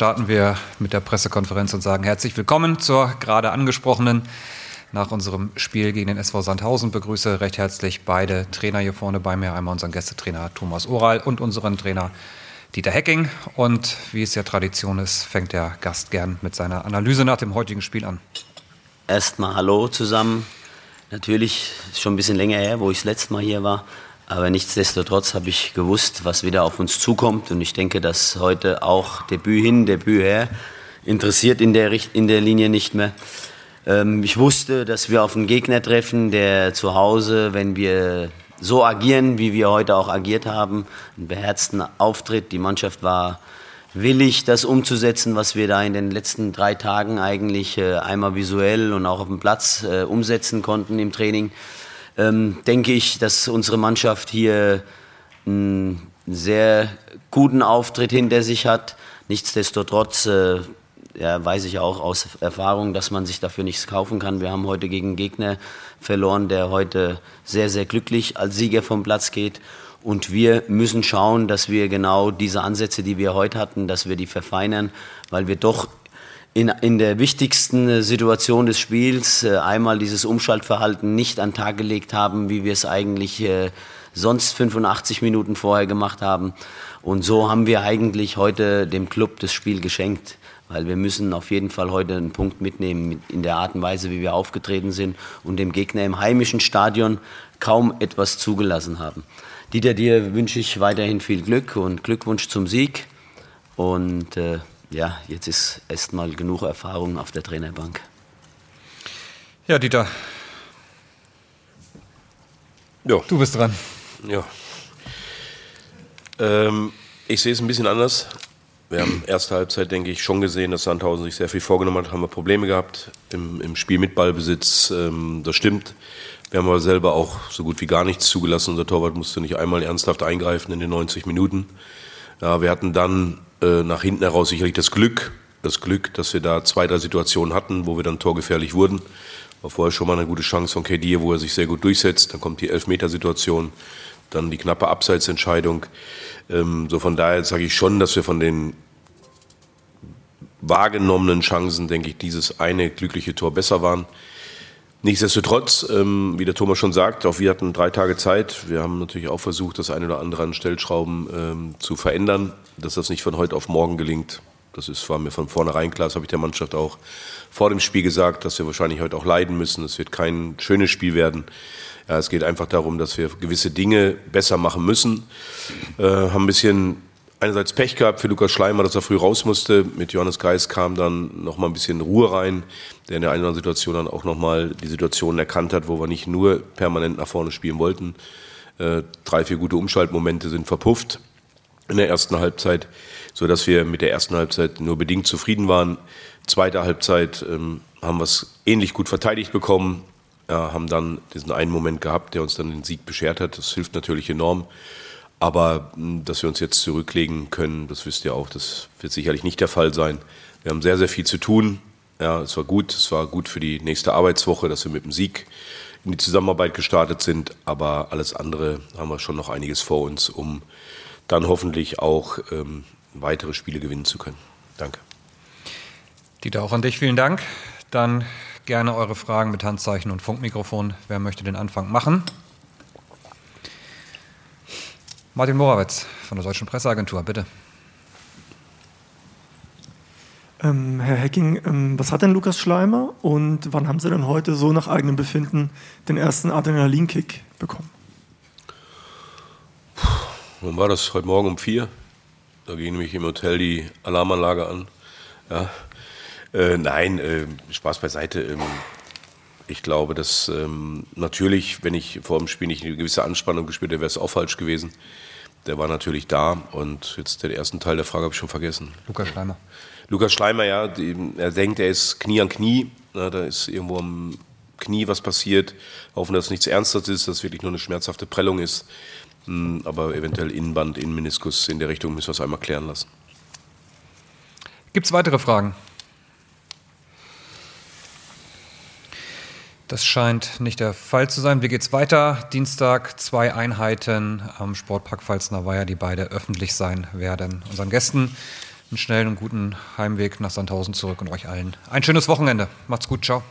starten wir mit der Pressekonferenz und sagen herzlich willkommen zur gerade angesprochenen. Nach unserem Spiel gegen den SV Sandhausen begrüße recht herzlich beide Trainer hier vorne bei mir. Einmal unseren Gästetrainer Thomas Oral und unseren Trainer Dieter Hecking. Und wie es ja Tradition ist, fängt der Gast gern mit seiner Analyse nach dem heutigen Spiel an. Erstmal Hallo zusammen. Natürlich ist schon ein bisschen länger her, wo ich das letzte Mal hier war. Aber nichtsdestotrotz habe ich gewusst, was wieder auf uns zukommt. Und ich denke, dass heute auch Debüt hin, Debüt her interessiert in der, in der Linie nicht mehr. Ähm, ich wusste, dass wir auf einen Gegner treffen, der zu Hause, wenn wir so agieren, wie wir heute auch agiert haben, einen beherzten Auftritt. Die Mannschaft war willig, das umzusetzen, was wir da in den letzten drei Tagen eigentlich äh, einmal visuell und auch auf dem Platz äh, umsetzen konnten im Training ähm, denke ich, dass unsere Mannschaft hier einen sehr guten Auftritt hinter sich hat. Nichtsdestotrotz äh, ja, weiß ich auch aus Erfahrung, dass man sich dafür nichts kaufen kann. Wir haben heute gegen einen Gegner verloren, der heute sehr, sehr glücklich als Sieger vom Platz geht. Und wir müssen schauen, dass wir genau diese Ansätze, die wir heute hatten, dass wir die verfeinern, weil wir doch in, in der wichtigsten äh, Situation des Spiels äh, einmal dieses Umschaltverhalten nicht an Tag gelegt haben, wie wir es eigentlich äh, sonst 85 Minuten vorher gemacht haben. Und so haben wir eigentlich heute dem Club das Spiel geschenkt, weil wir müssen auf jeden Fall heute einen Punkt mitnehmen in der Art und Weise, wie wir aufgetreten sind und dem Gegner im heimischen Stadion kaum etwas zugelassen haben. Dieter, dir wünsche ich weiterhin viel Glück und Glückwunsch zum Sieg und äh, ja, jetzt ist erstmal genug Erfahrung auf der Trainerbank. Ja, Dieter. Ja. Du bist dran. Ja. Ähm, ich sehe es ein bisschen anders. Wir haben erste Halbzeit, denke ich, schon gesehen, dass Sandhausen sich sehr viel vorgenommen hat. Haben wir Probleme gehabt im, im Spiel mit Ballbesitz. Ähm, das stimmt. Wir haben aber selber auch so gut wie gar nichts zugelassen. Unser Torwart musste nicht einmal ernsthaft eingreifen in den 90 Minuten. Ja, wir hatten dann äh, nach hinten heraus sicherlich das Glück, das Glück, dass wir da zwei, drei Situationen hatten, wo wir dann torgefährlich wurden. War vorher schon mal eine gute Chance von Kedir, wo er sich sehr gut durchsetzt. Dann kommt die Elfmetersituation, dann die knappe Abseitsentscheidung. Ähm, so von daher sage ich schon, dass wir von den wahrgenommenen Chancen, denke ich, dieses eine glückliche Tor besser waren. Nichtsdestotrotz, ähm, wie der Thomas schon sagt, auch wir hatten drei Tage Zeit. Wir haben natürlich auch versucht, das eine oder andere an Stellschrauben ähm, zu verändern. Dass das nicht von heute auf morgen gelingt, das ist, war mir von vornherein klar. Das habe ich der Mannschaft auch vor dem Spiel gesagt, dass wir wahrscheinlich heute auch leiden müssen. Es wird kein schönes Spiel werden. Ja, es geht einfach darum, dass wir gewisse Dinge besser machen müssen. Äh, haben ein bisschen einerseits Pech gehabt für Lukas Schleimer, dass er früh raus musste. Mit Johannes Geis kam dann noch mal ein bisschen Ruhe rein, der in der einen oder anderen Situation dann auch noch mal die Situation erkannt hat, wo wir nicht nur permanent nach vorne spielen wollten. Äh, drei, vier gute Umschaltmomente sind verpufft in der ersten Halbzeit, so dass wir mit der ersten Halbzeit nur bedingt zufrieden waren. Zweite Halbzeit ähm, haben wir es ähnlich gut verteidigt bekommen, ja, haben dann diesen einen Moment gehabt, der uns dann den Sieg beschert hat. Das hilft natürlich enorm. Aber hm, dass wir uns jetzt zurücklegen können, das wisst ihr auch, das wird sicherlich nicht der Fall sein. Wir haben sehr, sehr viel zu tun. Ja, es war gut, es war gut für die nächste Arbeitswoche, dass wir mit dem Sieg in die Zusammenarbeit gestartet sind. Aber alles andere haben wir schon noch einiges vor uns, um dann hoffentlich auch ähm, weitere Spiele gewinnen zu können. Danke. Dieter, auch an dich vielen Dank. Dann gerne eure Fragen mit Handzeichen und Funkmikrofon. Wer möchte den Anfang machen? Martin Morawetz von der Deutschen Presseagentur, bitte. Ähm, Herr Hecking, ähm, was hat denn Lukas Schleimer und wann haben Sie denn heute so nach eigenem Befinden den ersten Adrenalinkick bekommen? Puh, wann war das? Heute Morgen um vier. Da ging nämlich im Hotel die Alarmanlage an. Ja. Äh, nein, äh, Spaß beiseite. Ähm, ich glaube, dass ähm, natürlich, wenn ich vor dem Spiel nicht eine gewisse Anspannung gespürt hätte, wäre es auch falsch gewesen. Der war natürlich da und jetzt den ersten Teil der Frage habe ich schon vergessen. Lukas Schleimer. Lukas Schleimer, ja, die, er denkt, er ist Knie an Knie. Na, da ist irgendwo am Knie was passiert. Hoffen, dass es nichts Ernstes ist, dass es wirklich nur eine schmerzhafte Prellung ist. Hm, aber eventuell Innenband, Innenmeniskus in der Richtung müssen wir es einmal klären lassen. Gibt es weitere Fragen? Das scheint nicht der Fall zu sein. Wie geht's weiter? Dienstag zwei Einheiten am Sportpark Pfalzner Weiher, die beide öffentlich sein werden. Unseren Gästen einen schnellen und guten Heimweg nach Sandhausen zurück und euch allen ein schönes Wochenende. Macht's gut, ciao.